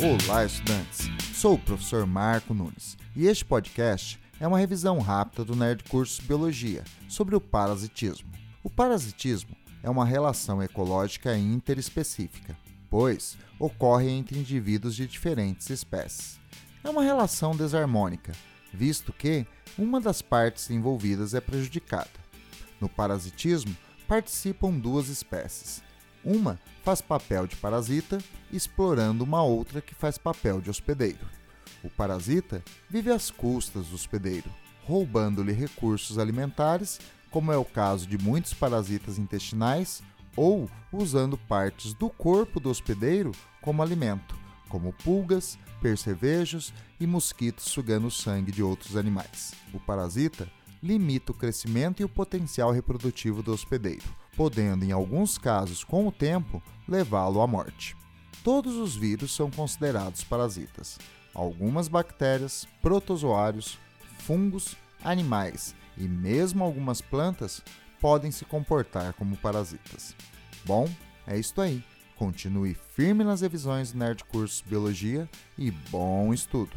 Olá, estudantes! Sou o professor Marco Nunes e este podcast é uma revisão rápida do Nerd Curso Biologia sobre o parasitismo. O parasitismo é uma relação ecológica interespecífica, pois ocorre entre indivíduos de diferentes espécies. É uma relação desarmônica, visto que uma das partes envolvidas é prejudicada. No parasitismo, participam duas espécies. Uma faz papel de parasita, explorando uma outra que faz papel de hospedeiro. O parasita vive às custas do hospedeiro, roubando-lhe recursos alimentares, como é o caso de muitos parasitas intestinais, ou usando partes do corpo do hospedeiro como alimento, como pulgas, percevejos e mosquitos sugando o sangue de outros animais. O parasita limita o crescimento e o potencial reprodutivo do hospedeiro, podendo, em alguns casos, com o tempo, levá-lo à morte. Todos os vírus são considerados parasitas. Algumas bactérias, protozoários, fungos, animais e mesmo algumas plantas podem se comportar como parasitas. Bom, é isto aí. Continue firme nas revisões do Nerd Curso Biologia e bom estudo!